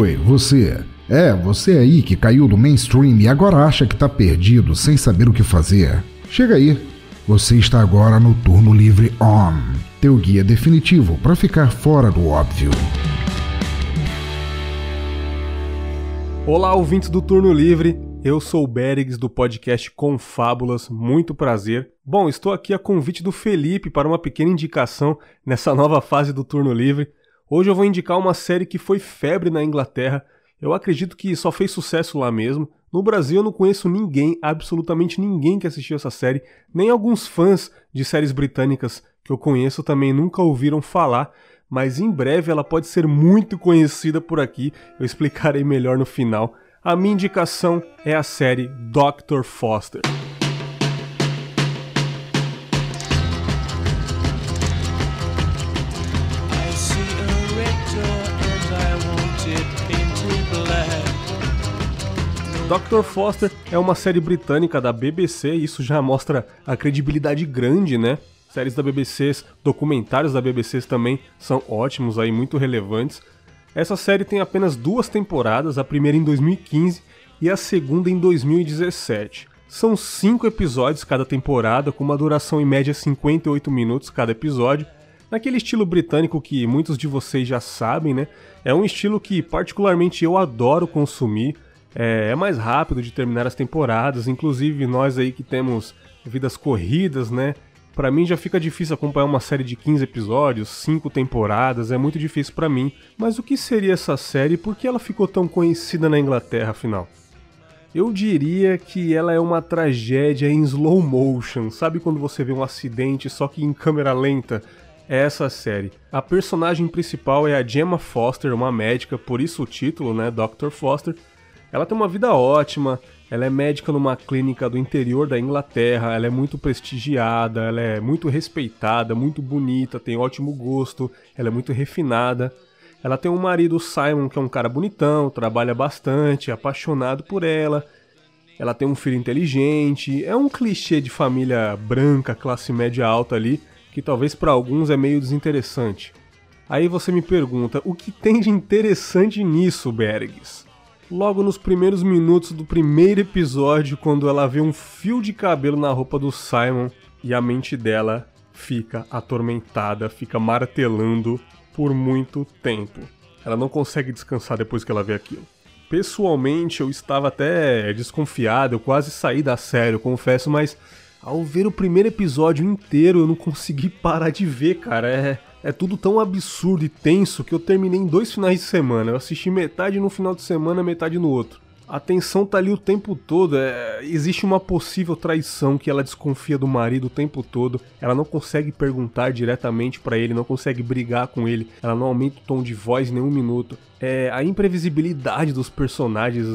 Oi, você. É, você aí que caiu do mainstream e agora acha que tá perdido sem saber o que fazer. Chega aí. Você está agora no Turno Livre On, teu guia definitivo para ficar fora do óbvio. Olá, ouvintes do Turno Livre. Eu sou o Bergs do podcast Confábulas, muito prazer. Bom, estou aqui a convite do Felipe para uma pequena indicação nessa nova fase do Turno Livre. Hoje eu vou indicar uma série que foi febre na Inglaterra. Eu acredito que só fez sucesso lá mesmo. No Brasil eu não conheço ninguém, absolutamente ninguém que assistiu essa série, nem alguns fãs de séries britânicas que eu conheço também nunca ouviram falar, mas em breve ela pode ser muito conhecida por aqui. Eu explicarei melhor no final. A minha indicação é a série Dr. Foster. Dr. Foster é uma série britânica da BBC, e isso já mostra a credibilidade grande, né? Séries da BBC, documentários da BBC também são ótimos aí, muito relevantes. Essa série tem apenas duas temporadas, a primeira em 2015 e a segunda em 2017. São cinco episódios cada temporada, com uma duração em média 58 minutos cada episódio, naquele estilo britânico que muitos de vocês já sabem, né? É um estilo que particularmente eu adoro consumir. É, é mais rápido de terminar as temporadas, inclusive nós aí que temos vidas corridas, né? Para mim já fica difícil acompanhar uma série de 15 episódios, 5 temporadas, é muito difícil para mim. Mas o que seria essa série e por que ela ficou tão conhecida na Inglaterra afinal? Eu diria que ela é uma tragédia em slow motion. Sabe quando você vê um acidente só que em câmera lenta? É essa série. A personagem principal é a Gemma Foster, uma médica, por isso o título, né, Dr. Foster, ela tem uma vida ótima, ela é médica numa clínica do interior da Inglaterra, ela é muito prestigiada, ela é muito respeitada, muito bonita, tem ótimo gosto, ela é muito refinada. Ela tem um marido, Simon, que é um cara bonitão, trabalha bastante, é apaixonado por ela. Ela tem um filho inteligente, é um clichê de família branca, classe média alta ali, que talvez para alguns é meio desinteressante. Aí você me pergunta, o que tem de interessante nisso, Bergs? Logo nos primeiros minutos do primeiro episódio, quando ela vê um fio de cabelo na roupa do Simon e a mente dela fica atormentada, fica martelando por muito tempo. Ela não consegue descansar depois que ela vê aquilo. Pessoalmente, eu estava até desconfiado, eu quase saí da série, eu confesso, mas ao ver o primeiro episódio inteiro, eu não consegui parar de ver, cara. É é tudo tão absurdo e tenso que eu terminei em dois finais de semana. Eu assisti metade no final de semana, metade no outro. A tensão tá ali o tempo todo. É... existe uma possível traição que ela desconfia do marido o tempo todo. Ela não consegue perguntar diretamente para ele, não consegue brigar com ele. Ela não aumenta o tom de voz em nenhum minuto. É... a imprevisibilidade dos personagens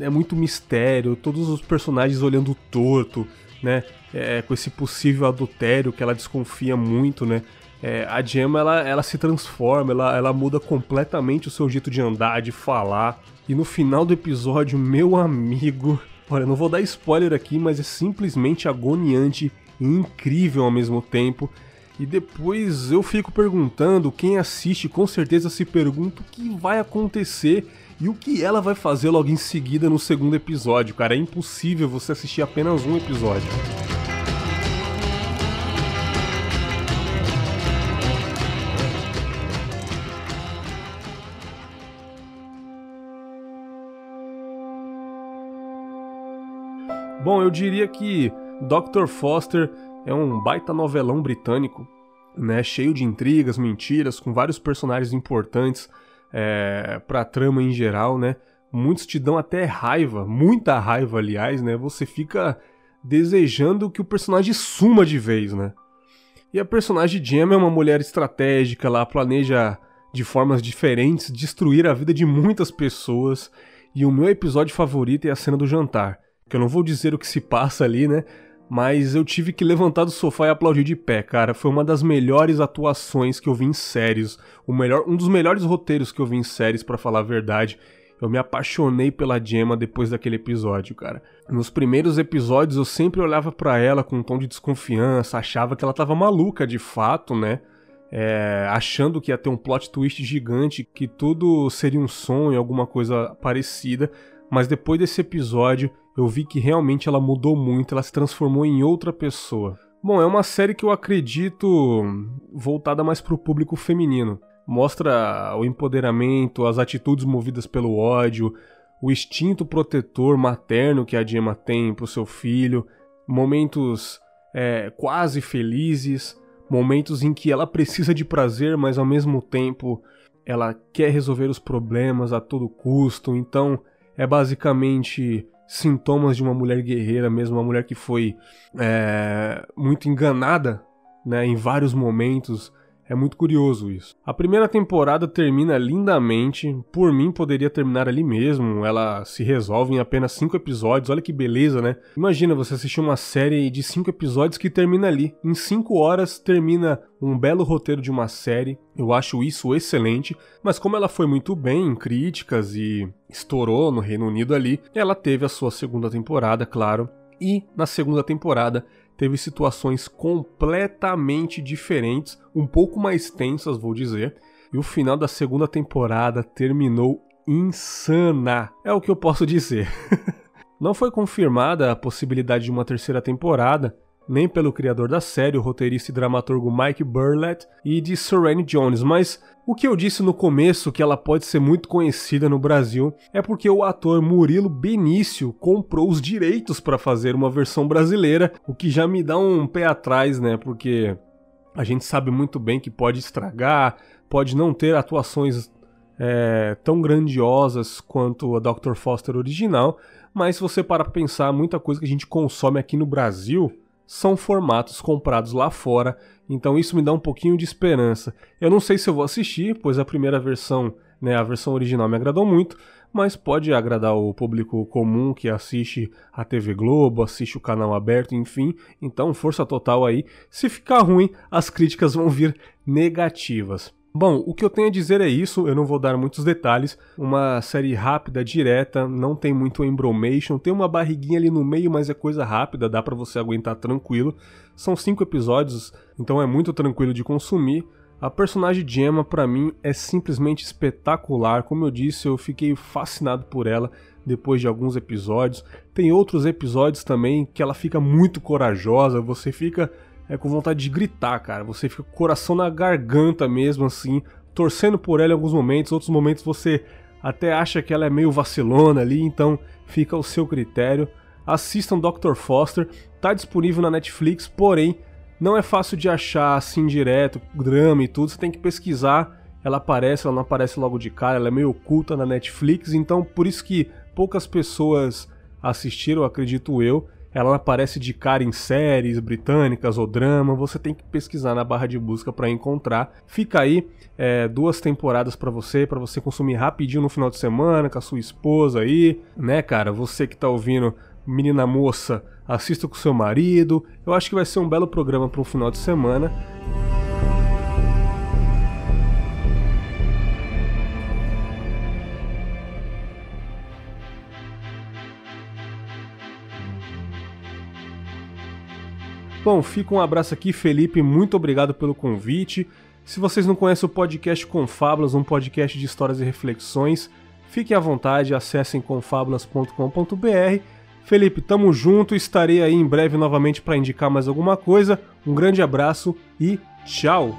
é muito mistério. Todos os personagens olhando torto, né? É... com esse possível adultério que ela desconfia muito, né? É, a Gemma ela, ela se transforma, ela, ela muda completamente o seu jeito de andar, de falar. E no final do episódio, meu amigo, olha, não vou dar spoiler aqui, mas é simplesmente agoniante e incrível ao mesmo tempo. E depois eu fico perguntando, quem assiste com certeza se pergunta o que vai acontecer e o que ela vai fazer logo em seguida no segundo episódio, cara. É impossível você assistir apenas um episódio. Bom, eu diria que Dr. Foster é um baita novelão britânico, né, cheio de intrigas, mentiras, com vários personagens importantes é, para a trama em geral, né? Muitos te dão até raiva, muita raiva, aliás, né? Você fica desejando que o personagem suma de vez, né? E a personagem Gemma é uma mulher estratégica, ela planeja de formas diferentes destruir a vida de muitas pessoas. E o meu episódio favorito é a cena do jantar que eu não vou dizer o que se passa ali, né? Mas eu tive que levantar do sofá e aplaudir de pé, cara. Foi uma das melhores atuações que eu vi em séries. O melhor, um dos melhores roteiros que eu vi em séries, para falar a verdade. Eu me apaixonei pela Gemma depois daquele episódio, cara. Nos primeiros episódios eu sempre olhava para ela com um tom de desconfiança, achava que ela tava maluca de fato, né? é, achando que ia ter um plot twist gigante, que tudo seria um sonho, alguma coisa parecida. Mas depois desse episódio, eu vi que realmente ela mudou muito, ela se transformou em outra pessoa. Bom, é uma série que eu acredito voltada mais para o público feminino. Mostra o empoderamento, as atitudes movidas pelo ódio, o instinto protetor materno que a Gemma tem pro seu filho, momentos é, quase felizes, momentos em que ela precisa de prazer, mas ao mesmo tempo ela quer resolver os problemas a todo custo. Então é basicamente sintomas de uma mulher guerreira, mesmo uma mulher que foi é, muito enganada né, em vários momentos é muito curioso isso. A primeira temporada termina lindamente, por mim poderia terminar ali mesmo, ela se resolve em apenas 5 episódios, olha que beleza, né? Imagina você assistir uma série de 5 episódios que termina ali. Em 5 horas termina um belo roteiro de uma série, eu acho isso excelente, mas como ela foi muito bem em críticas e estourou no Reino Unido ali, ela teve a sua segunda temporada, claro, e na segunda temporada teve situações completamente diferentes, um pouco mais tensas, vou dizer, e o final da segunda temporada terminou insana. É o que eu posso dizer. Não foi confirmada a possibilidade de uma terceira temporada, nem pelo criador da série, o roteirista e dramaturgo Mike Burlett, e de Serene Jones, mas o que eu disse no começo que ela pode ser muito conhecida no Brasil é porque o ator Murilo Benício comprou os direitos para fazer uma versão brasileira, o que já me dá um pé atrás, né? Porque a gente sabe muito bem que pode estragar, pode não ter atuações é, tão grandiosas quanto a Dr. Foster original, mas se você para pensar, muita coisa que a gente consome aqui no Brasil são formatos comprados lá fora, então isso me dá um pouquinho de esperança. Eu não sei se eu vou assistir, pois a primeira versão, né, a versão original me agradou muito, mas pode agradar o público comum que assiste a TV Globo, assiste o canal aberto, enfim. Então, força total aí. Se ficar ruim, as críticas vão vir negativas. Bom, o que eu tenho a dizer é isso, eu não vou dar muitos detalhes. Uma série rápida, direta, não tem muito embromation, tem uma barriguinha ali no meio, mas é coisa rápida, dá para você aguentar tranquilo. São cinco episódios, então é muito tranquilo de consumir. A personagem Gemma, para mim, é simplesmente espetacular. Como eu disse, eu fiquei fascinado por ela depois de alguns episódios. Tem outros episódios também que ela fica muito corajosa, você fica é com vontade de gritar, cara. Você fica com o coração na garganta mesmo, assim, torcendo por ela em alguns momentos. Outros momentos você até acha que ela é meio vacilona ali, então fica ao seu critério. Assistam Dr. Foster, tá disponível na Netflix, porém não é fácil de achar assim direto, drama e tudo, você tem que pesquisar. Ela aparece, ela não aparece logo de cara, ela é meio oculta na Netflix, então por isso que poucas pessoas assistiram, acredito eu. Ela aparece de cara em séries britânicas ou drama, você tem que pesquisar na barra de busca para encontrar. Fica aí é, duas temporadas para você, para você consumir rapidinho no final de semana com a sua esposa aí, né, cara? Você que tá ouvindo, menina moça, assista com seu marido. Eu acho que vai ser um belo programa para um final de semana. Bom, fica um abraço aqui, Felipe. Muito obrigado pelo convite. Se vocês não conhecem o podcast Confábulas, um podcast de histórias e reflexões, fiquem à vontade, acessem confabulas.com.br. Felipe, tamo junto, estarei aí em breve novamente para indicar mais alguma coisa. Um grande abraço e tchau!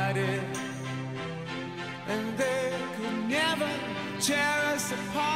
apart.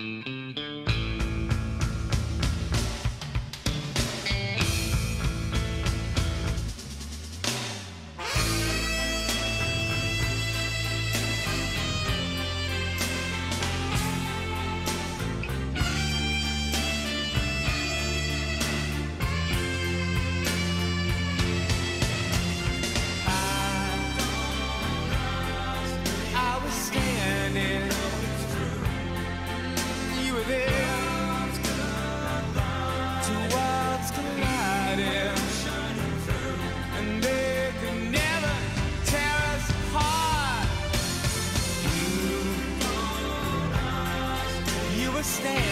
Mm-hmm.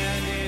standing.